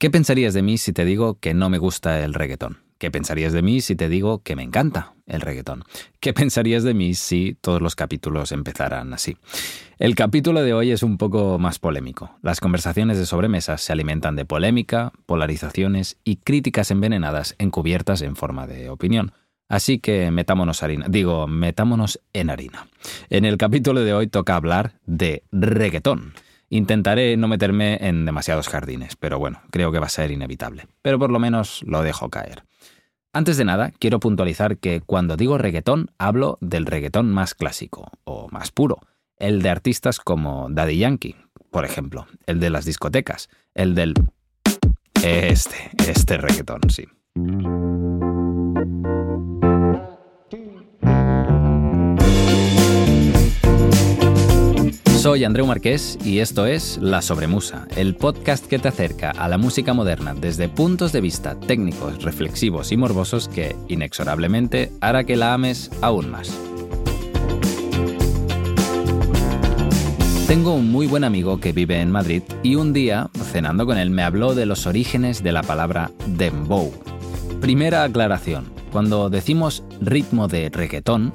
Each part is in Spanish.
¿Qué pensarías de mí si te digo que no me gusta el reggaetón? ¿Qué pensarías de mí si te digo que me encanta el reggaetón? ¿Qué pensarías de mí si todos los capítulos empezaran así? El capítulo de hoy es un poco más polémico. Las conversaciones de sobremesa se alimentan de polémica, polarizaciones y críticas envenenadas encubiertas en forma de opinión. Así que metámonos harina, digo, metámonos en harina. En el capítulo de hoy toca hablar de reggaetón. Intentaré no meterme en demasiados jardines, pero bueno, creo que va a ser inevitable. Pero por lo menos lo dejo caer. Antes de nada, quiero puntualizar que cuando digo reggaetón, hablo del reggaetón más clásico, o más puro, el de artistas como Daddy Yankee, por ejemplo, el de las discotecas, el del... Este, este reggaetón, sí. Soy Andreu Marqués y esto es La Sobremusa, el podcast que te acerca a la música moderna desde puntos de vista técnicos, reflexivos y morbosos que, inexorablemente, hará que la ames aún más. Tengo un muy buen amigo que vive en Madrid y un día, cenando con él, me habló de los orígenes de la palabra dembow. Primera aclaración, cuando decimos ritmo de reggaetón,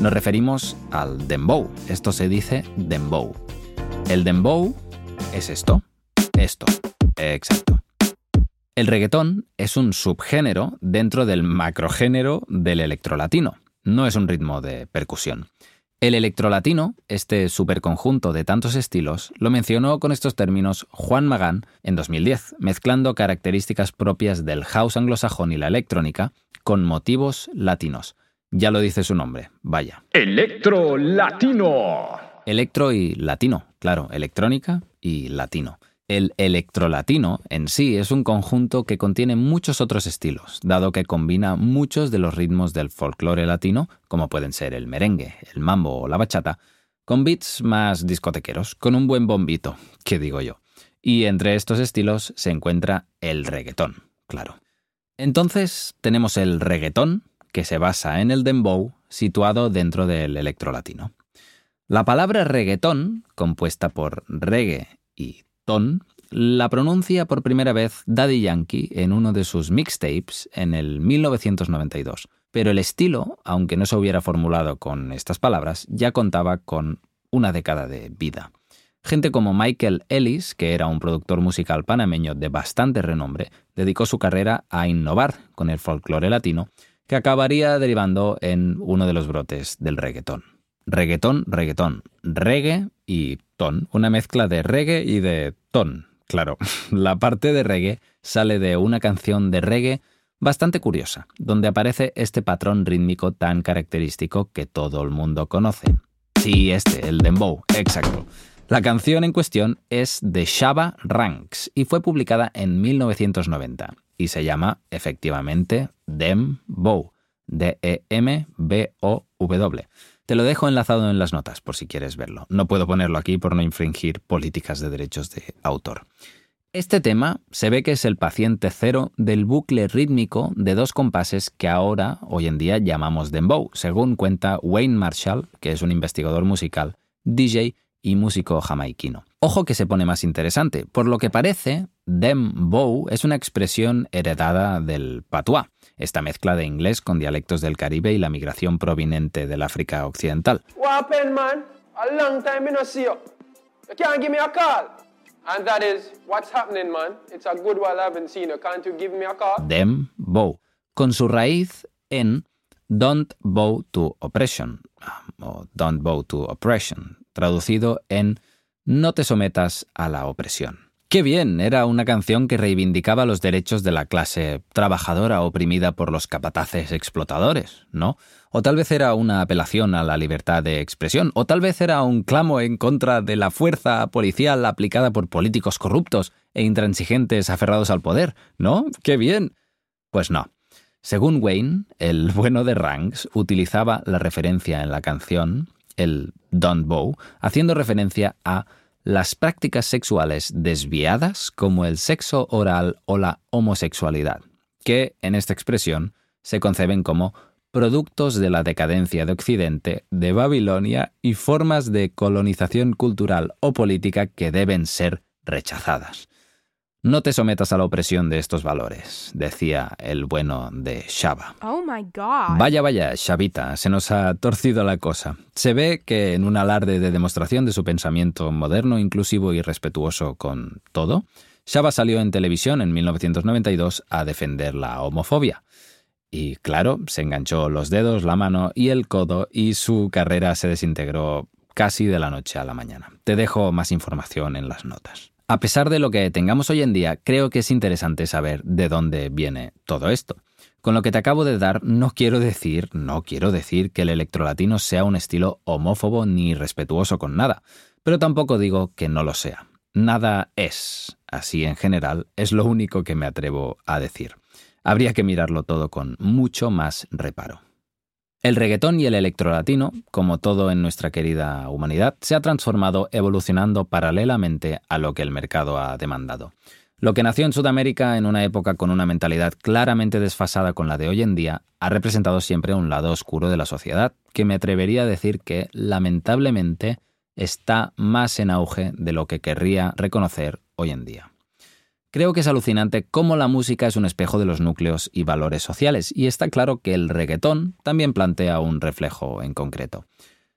nos referimos al dembow. Esto se dice dembow. El dembow es esto. Esto. Exacto. El reggaetón es un subgénero dentro del macrogénero del electrolatino. No es un ritmo de percusión. El electrolatino, este superconjunto de tantos estilos, lo mencionó con estos términos Juan Magán en 2010, mezclando características propias del house anglosajón y la electrónica con motivos latinos. Ya lo dice su nombre, vaya. Electro Latino. Electro y latino, claro, electrónica y latino. El electrolatino en sí es un conjunto que contiene muchos otros estilos, dado que combina muchos de los ritmos del folclore latino, como pueden ser el merengue, el mambo o la bachata, con beats más discotequeros, con un buen bombito, que digo yo. Y entre estos estilos se encuentra el reggaetón, claro. Entonces tenemos el reggaetón, que se basa en el dembow situado dentro del electrolatino. La palabra reggaetón, compuesta por reggae y ton, la pronuncia por primera vez Daddy Yankee en uno de sus mixtapes en el 1992. Pero el estilo, aunque no se hubiera formulado con estas palabras, ya contaba con una década de vida. Gente como Michael Ellis, que era un productor musical panameño de bastante renombre, dedicó su carrera a innovar con el folclore latino que acabaría derivando en uno de los brotes del reggaetón. Reggaetón, reggaetón, reggae y ton, una mezcla de reggae y de ton. Claro, la parte de reggae sale de una canción de reggae bastante curiosa, donde aparece este patrón rítmico tan característico que todo el mundo conoce. Sí, este, el dembow, exacto. La canción en cuestión es de Shaba Ranks y fue publicada en 1990 y se llama efectivamente Dembow, D-E-M-B-O-W. Te lo dejo enlazado en las notas por si quieres verlo. No puedo ponerlo aquí por no infringir políticas de derechos de autor. Este tema se ve que es el paciente cero del bucle rítmico de dos compases que ahora, hoy en día, llamamos dembow, según cuenta Wayne Marshall, que es un investigador musical, DJ y músico jamaiquino. Ojo que se pone más interesante. Por lo que parece, dembow es una expresión heredada del patois, esta mezcla de inglés con dialectos del Caribe y la migración proveniente del África Occidental. Dembow, con su raíz en don't bow to oppression o don't bow to oppression, traducido en No te sometas a la opresión. Qué bien, era una canción que reivindicaba los derechos de la clase trabajadora oprimida por los capataces explotadores, ¿no? O tal vez era una apelación a la libertad de expresión, o tal vez era un clamo en contra de la fuerza policial aplicada por políticos corruptos e intransigentes aferrados al poder, ¿no? ¡Qué bien! Pues no. Según Wayne, el bueno de Ranks utilizaba la referencia en la canción el Don't Bow, haciendo referencia a las prácticas sexuales desviadas como el sexo oral o la homosexualidad, que en esta expresión se conceben como productos de la decadencia de Occidente, de Babilonia y formas de colonización cultural o política que deben ser rechazadas. No te sometas a la opresión de estos valores, decía el bueno de Shaba. Oh my god. Vaya, vaya, Shabita, se nos ha torcido la cosa. Se ve que en un alarde de demostración de su pensamiento moderno, inclusivo y respetuoso con todo, Shaba salió en televisión en 1992 a defender la homofobia. Y claro, se enganchó los dedos, la mano y el codo y su carrera se desintegró casi de la noche a la mañana. Te dejo más información en las notas. A pesar de lo que tengamos hoy en día, creo que es interesante saber de dónde viene todo esto. Con lo que te acabo de dar, no quiero decir, no quiero decir que el electrolatino sea un estilo homófobo ni respetuoso con nada, pero tampoco digo que no lo sea. Nada es, así en general, es lo único que me atrevo a decir. Habría que mirarlo todo con mucho más reparo. El reggaetón y el electrolatino, como todo en nuestra querida humanidad, se ha transformado evolucionando paralelamente a lo que el mercado ha demandado. Lo que nació en Sudamérica en una época con una mentalidad claramente desfasada con la de hoy en día, ha representado siempre un lado oscuro de la sociedad, que me atrevería a decir que, lamentablemente, está más en auge de lo que querría reconocer hoy en día. Creo que es alucinante cómo la música es un espejo de los núcleos y valores sociales, y está claro que el reggaetón también plantea un reflejo en concreto.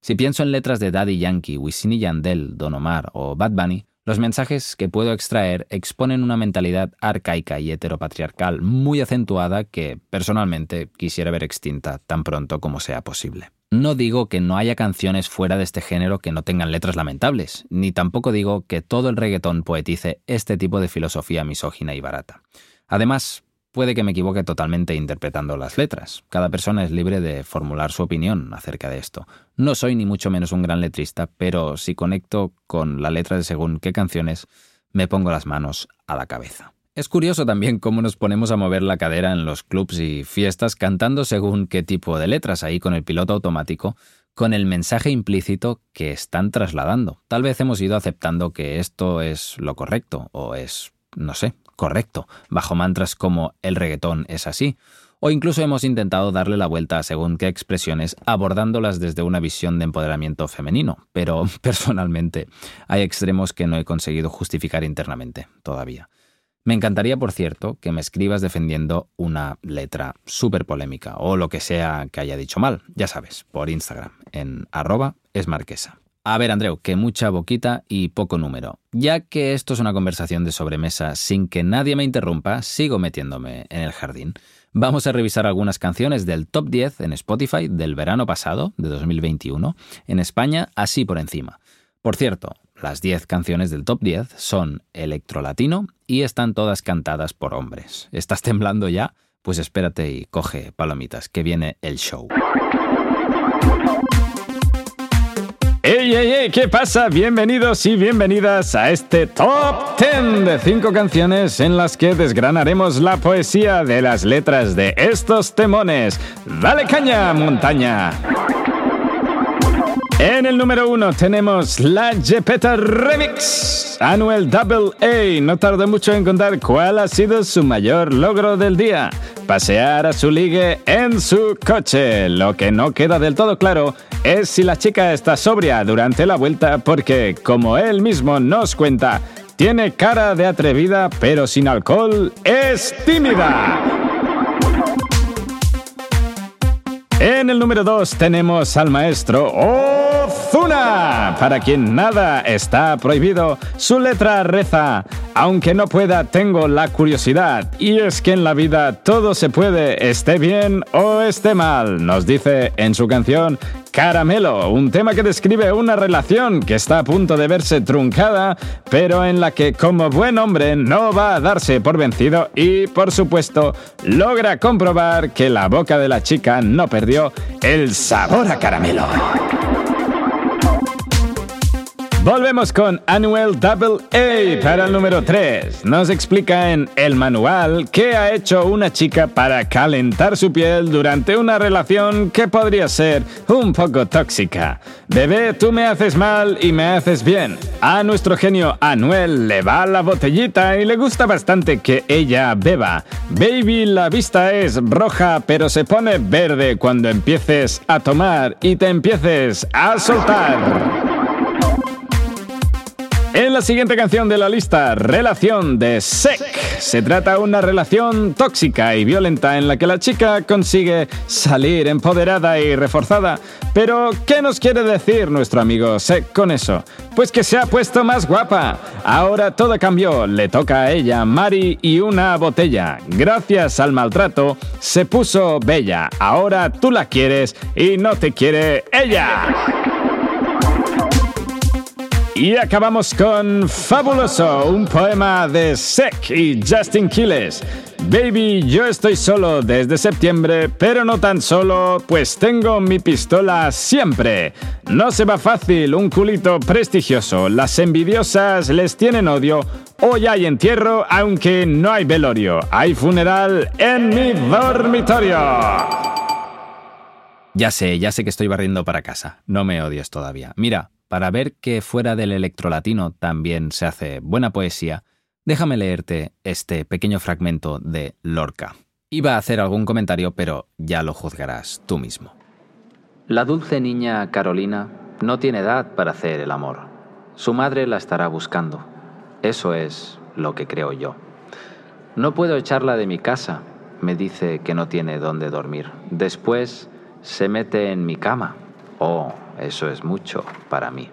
Si pienso en letras de Daddy Yankee, Wisin y Yandel, Don Omar o Bad Bunny, los mensajes que puedo extraer exponen una mentalidad arcaica y heteropatriarcal muy acentuada que, personalmente, quisiera ver extinta tan pronto como sea posible. No digo que no haya canciones fuera de este género que no tengan letras lamentables, ni tampoco digo que todo el reggaetón poetice este tipo de filosofía misógina y barata. Además, puede que me equivoque totalmente interpretando las letras. Cada persona es libre de formular su opinión acerca de esto. No soy ni mucho menos un gran letrista, pero si conecto con la letra de según qué canciones, me pongo las manos a la cabeza. Es curioso también cómo nos ponemos a mover la cadera en los clubs y fiestas cantando según qué tipo de letras ahí con el piloto automático, con el mensaje implícito que están trasladando. Tal vez hemos ido aceptando que esto es lo correcto o es, no sé, correcto, bajo mantras como el reggaetón es así, o incluso hemos intentado darle la vuelta a según qué expresiones abordándolas desde una visión de empoderamiento femenino, pero personalmente hay extremos que no he conseguido justificar internamente todavía. Me encantaría, por cierto, que me escribas defendiendo una letra súper polémica o lo que sea que haya dicho mal, ya sabes, por Instagram, en arroba esmarquesa. A ver, Andreu, que mucha boquita y poco número. Ya que esto es una conversación de sobremesa sin que nadie me interrumpa, sigo metiéndome en el jardín. Vamos a revisar algunas canciones del top 10 en Spotify del verano pasado, de 2021, en España, así por encima. Por cierto, las 10 canciones del top 10 son electrolatino y están todas cantadas por hombres. ¿Estás temblando ya? Pues espérate y coge palomitas, que viene el show. ¡Ey, ey, ey! ¿Qué pasa? Bienvenidos y bienvenidas a este Top 10 de 5 canciones en las que desgranaremos la poesía de las letras de estos temones. ¡Dale caña, montaña! En el número uno tenemos la Jepeta Remix. Anuel Double A no tardó mucho en contar cuál ha sido su mayor logro del día. Pasear a su ligue en su coche. Lo que no queda del todo claro es si la chica está sobria durante la vuelta porque, como él mismo nos cuenta, tiene cara de atrevida pero sin alcohol es tímida. En el número 2 tenemos al maestro Ozuna, para quien nada está prohibido. Su letra reza, aunque no pueda, tengo la curiosidad. Y es que en la vida todo se puede, esté bien o esté mal, nos dice en su canción Caramelo, un tema que describe una relación que está a punto de verse truncada, pero en la que como buen hombre no va a darse por vencido y, por supuesto, logra comprobar que la boca de la chica no perdió el sabor a caramelo. Volvemos con Anuel Double A para el número 3. Nos explica en el manual qué ha hecho una chica para calentar su piel durante una relación que podría ser un poco tóxica. Bebé, tú me haces mal y me haces bien. A nuestro genio Anuel le va la botellita y le gusta bastante que ella beba. Baby, la vista es roja pero se pone verde cuando empieces a tomar y te empieces a soltar. En la siguiente canción de la lista, Relación de Sec. Se trata de una relación tóxica y violenta en la que la chica consigue salir empoderada y reforzada. Pero, ¿qué nos quiere decir nuestro amigo Sec con eso? Pues que se ha puesto más guapa. Ahora todo cambió. Le toca a ella, Mari y una botella. Gracias al maltrato, se puso bella. Ahora tú la quieres y no te quiere ella. Y acabamos con Fabuloso, un poema de Sek y Justin Quiles. Baby, yo estoy solo desde septiembre, pero no tan solo, pues tengo mi pistola siempre. No se va fácil, un culito prestigioso. Las envidiosas les tienen odio. Hoy hay entierro, aunque no hay velorio. Hay funeral en mi dormitorio. Ya sé, ya sé que estoy barriendo para casa. No me odies todavía. Mira, para ver que fuera del electrolatino también se hace buena poesía, déjame leerte este pequeño fragmento de Lorca. Iba a hacer algún comentario, pero ya lo juzgarás tú mismo. La dulce niña Carolina no tiene edad para hacer el amor. Su madre la estará buscando. Eso es lo que creo yo. No puedo echarla de mi casa. Me dice que no tiene dónde dormir. Después se mete en mi cama. Oh, eso es mucho para mí.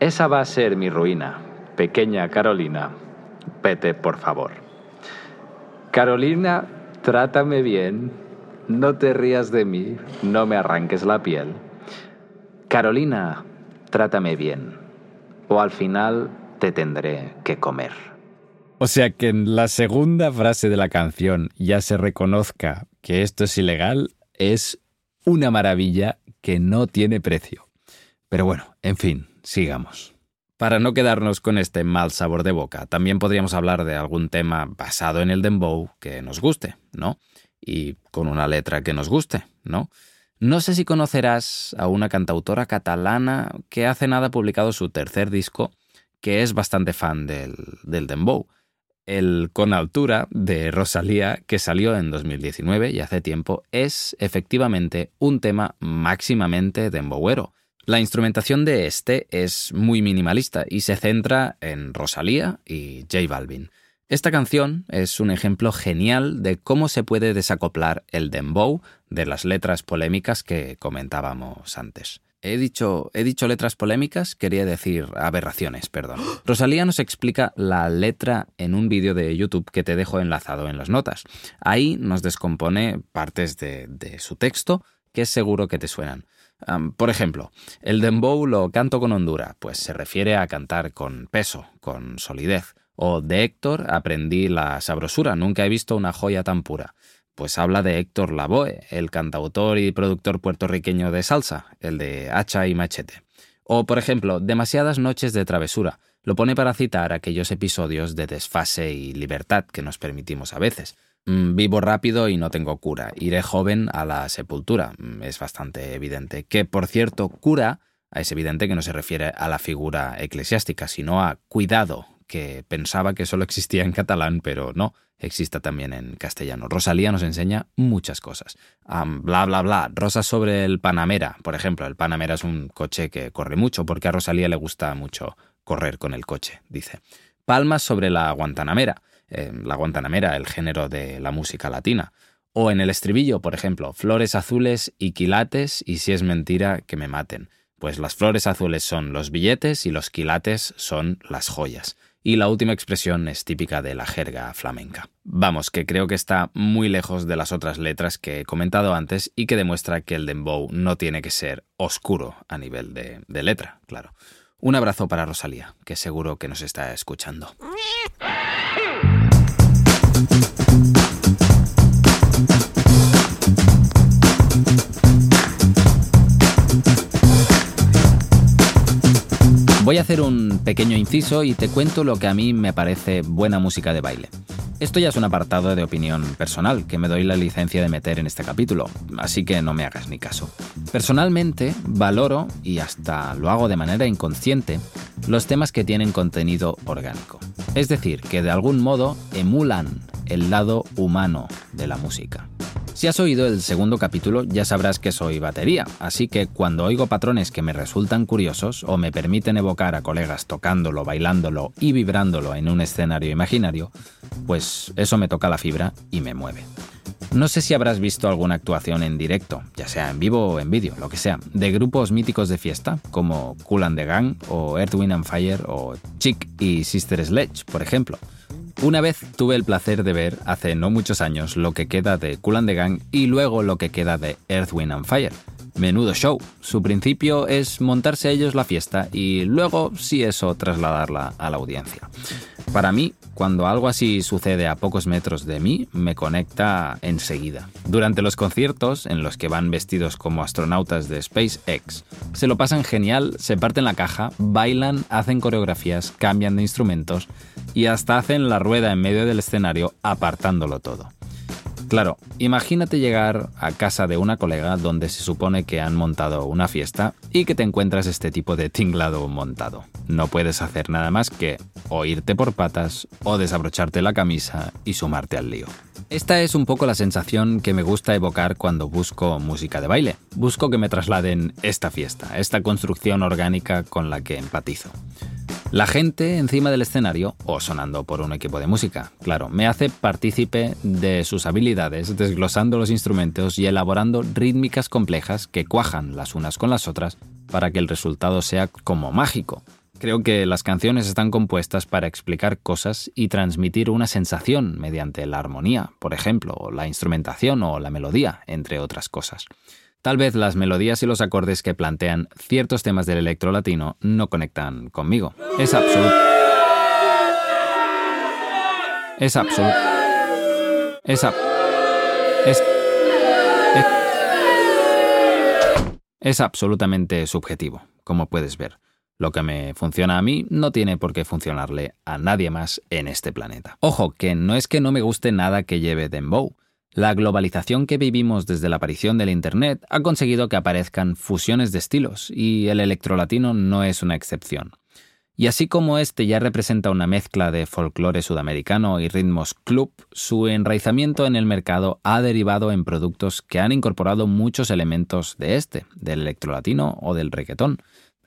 Esa va a ser mi ruina, pequeña Carolina. Vete, por favor. Carolina, trátame bien. No te rías de mí. No me arranques la piel. Carolina, trátame bien. O al final te tendré que comer. O sea que en la segunda frase de la canción ya se reconozca que esto es ilegal, es una maravilla que no tiene precio. Pero bueno, en fin, sigamos. Para no quedarnos con este mal sabor de boca, también podríamos hablar de algún tema basado en el dembow que nos guste, ¿no? Y con una letra que nos guste, ¿no? No sé si conocerás a una cantautora catalana que hace nada ha publicado su tercer disco, que es bastante fan del, del dembow el Con Altura de Rosalía, que salió en 2019 y hace tiempo, es efectivamente un tema máximamente dembowero. La instrumentación de este es muy minimalista y se centra en Rosalía y J Balvin. Esta canción es un ejemplo genial de cómo se puede desacoplar el dembow de las letras polémicas que comentábamos antes. He dicho, he dicho letras polémicas, quería decir aberraciones, perdón. Rosalía nos explica la letra en un vídeo de YouTube que te dejo enlazado en las notas. Ahí nos descompone partes de, su texto que seguro que te suenan. por ejemplo, el dembow lo canto con hondura, pues se refiere a cantar con peso, con solidez. O de Héctor aprendí la sabrosura, nunca he visto una joya tan pura pues habla de Héctor Lavoe, el cantautor y productor puertorriqueño de salsa, el de Hacha y Machete. O, por ejemplo, Demasiadas noches de travesura. Lo pone para citar aquellos episodios de desfase y libertad que nos permitimos a veces. Mm, vivo rápido y no tengo cura. Iré joven a la sepultura. Mm, es bastante evidente. Que, por cierto, cura es evidente que no se refiere a la figura eclesiástica, sino a cuidado, que pensaba que solo existía en catalán, pero no, existe también en castellano. Rosalía nos enseña muchas cosas. bla, bla, bla. Rosas sobre el Panamera, por ejemplo. El Panamera es un coche que corre mucho porque a Rosalía le gusta mucho correr con el coche, dice. Palmas sobre la Guantanamera. Eh, la Guantanamera, el género de la música latina. O en el estribillo, por ejemplo, flores azules y quilates y si es mentira que me maten. Pues las flores azules son los billetes y los quilates son las joyas y la última expresión es típica de la jerga flamenca. Vamos, que creo que está muy lejos de las otras letras que he comentado antes y que demuestra que el dembow no tiene que ser oscuro a nivel de, de letra, claro. Un abrazo para Rosalía, que seguro que nos está escuchando. Voy a hacer un pequeño inciso y te cuento lo que a mí me parece buena música de baile. Esto ya es un apartado de opinión personal que me doy la licencia de meter en este capítulo, así que no me hagas ni caso. Personalmente valoro, y hasta lo hago de manera inconsciente, los temas que tienen contenido orgánico. Es decir, que de algún modo emulan el lado humano de la música. Si has oído el segundo capítulo ya sabrás que soy batería, así que cuando oigo patrones que me resultan curiosos o me permiten evocar a colegas tocándolo, bailándolo y vibrándolo en un escenario imaginario, pues eso me toca la fibra y me mueve. No sé si habrás visto alguna actuación en directo, ya sea en vivo o en vídeo, lo que sea, de grupos míticos de fiesta, como Cool and the Gang o Earth, Wind and Fire o Chick y Sister Sledge, por ejemplo. Una vez tuve el placer de ver, hace no muchos años, lo que queda de Cool and the Gang y luego lo que queda de Earth, Wind and Fire. Menudo show. Su principio es montarse a ellos la fiesta y luego, si eso, trasladarla a la audiencia. Para mí, cuando algo así sucede a pocos metros de mí, me conecta enseguida. Durante los conciertos, en los que van vestidos como astronautas de SpaceX, se lo pasan genial, se parten la caja, bailan, hacen coreografías, cambian de instrumentos y hasta hacen la rueda en medio del escenario apartándolo todo. Claro, imagínate llegar a casa de una colega donde se supone que han montado una fiesta y que te encuentras este tipo de tinglado montado. No puedes hacer nada más que o irte por patas o desabrocharte la camisa y sumarte al lío. Esta es un poco la sensación que me gusta evocar cuando busco música de baile. Busco que me trasladen esta fiesta, esta construcción orgánica con la que empatizo. La gente encima del escenario, o sonando por un equipo de música, claro, me hace partícipe de sus habilidades, desglosando los instrumentos y elaborando rítmicas complejas que cuajan las unas con las otras para que el resultado sea como mágico. Creo que las canciones están compuestas para explicar cosas y transmitir una sensación mediante la armonía, por ejemplo, la instrumentación o la melodía, entre otras cosas. Tal vez las melodías y los acordes que plantean ciertos temas del electro latino no conectan conmigo. Es absoluto. Es absoluto. Es, es, es, es absolutamente subjetivo, como puedes ver. Lo que me funciona a mí no tiene por qué funcionarle a nadie más en este planeta. Ojo, que no es que no me guste nada que lleve Dembow. La globalización que vivimos desde la aparición del Internet ha conseguido que aparezcan fusiones de estilos, y el electrolatino no es una excepción. Y así como este ya representa una mezcla de folclore sudamericano y ritmos club, su enraizamiento en el mercado ha derivado en productos que han incorporado muchos elementos de este, del electrolatino o del reggaetón.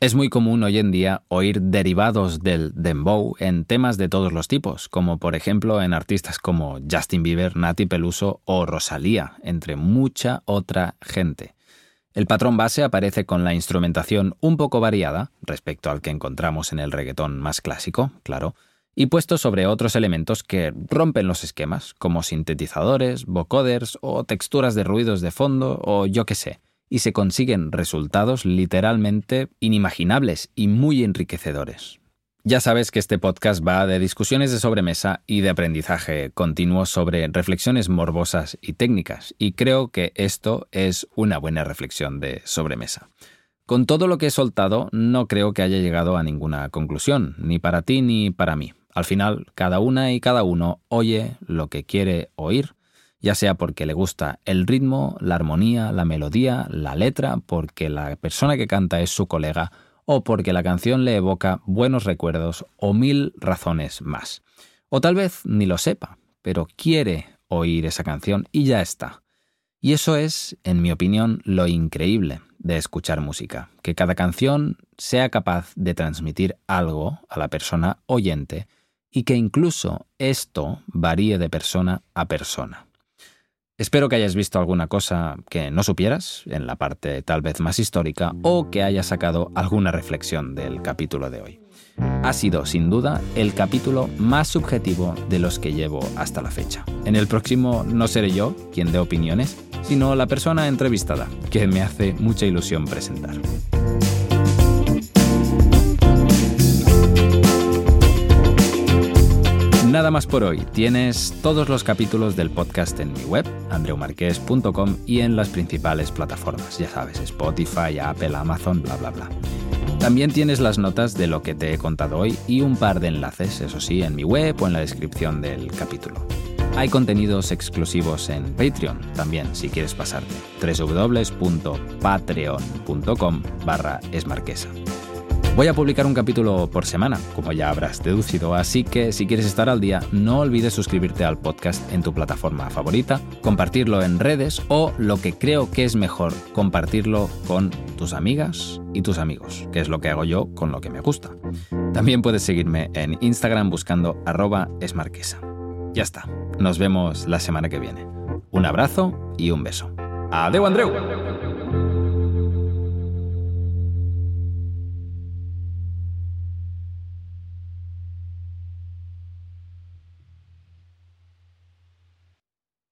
Es muy común hoy en día oír derivados del dembow en temas de todos los tipos, como por ejemplo en artistas como Justin Bieber, Nati Peluso o Rosalía, entre mucha otra gente. El patrón base aparece con la instrumentación un poco variada, respecto al que encontramos en el reggaetón más clásico, claro, y puesto sobre otros elementos que rompen los esquemas, como sintetizadores, vocoders o texturas de ruidos de fondo o yo qué sé y se consiguen resultados literalmente inimaginables y muy enriquecedores. Ya sabes que este podcast va de discusiones de sobremesa y de aprendizaje continuo sobre reflexiones morbosas y técnicas, y creo que esto es una buena reflexión de sobremesa. Con todo lo que he soltado, no creo que haya llegado a ninguna conclusión, ni para ti ni para mí. Al final, cada una y cada uno oye lo que quiere oír ya sea porque le gusta el ritmo, la armonía, la melodía, la letra, porque la persona que canta es su colega o porque la canción le evoca buenos recuerdos o mil razones más. O tal vez ni lo sepa, pero quiere oír esa canción y ya está. Y eso es, en mi opinión, lo increíble de escuchar música, que cada canción sea capaz de transmitir algo a la persona oyente y que incluso esto varíe de persona a persona. Espero que hayas visto alguna cosa que no supieras, en la parte tal vez más histórica, o que hayas sacado alguna reflexión del capítulo de hoy. Ha sido, sin duda, el capítulo más subjetivo de los que llevo hasta la fecha. En el próximo no seré yo quien dé opiniones, sino la persona entrevistada, que me hace mucha ilusión presentar. Nada más por hoy. Tienes todos los capítulos del podcast en mi web, andreumarques.com y en las principales plataformas, ya sabes, Spotify, Apple, Amazon, bla, bla, bla. También tienes las notas de lo que te he contado hoy y un par de enlaces, eso sí, en mi web o en la descripción del capítulo. Hay contenidos exclusivos en Patreon también, si quieres pasarte. www.patreon.com barra esmarquesa. Voy a publicar un capítulo por semana, como ya habrás deducido, así que si quieres estar al día, no olvides suscribirte al podcast en tu plataforma favorita, compartirlo en redes o, lo que creo que es mejor, compartirlo con tus amigas y tus amigos, que es lo que hago yo con lo que me gusta. También puedes seguirme en Instagram buscando arroba esmarquesa. Ya está, nos vemos la semana que viene. Un abrazo y un beso. Adeu, Andreu.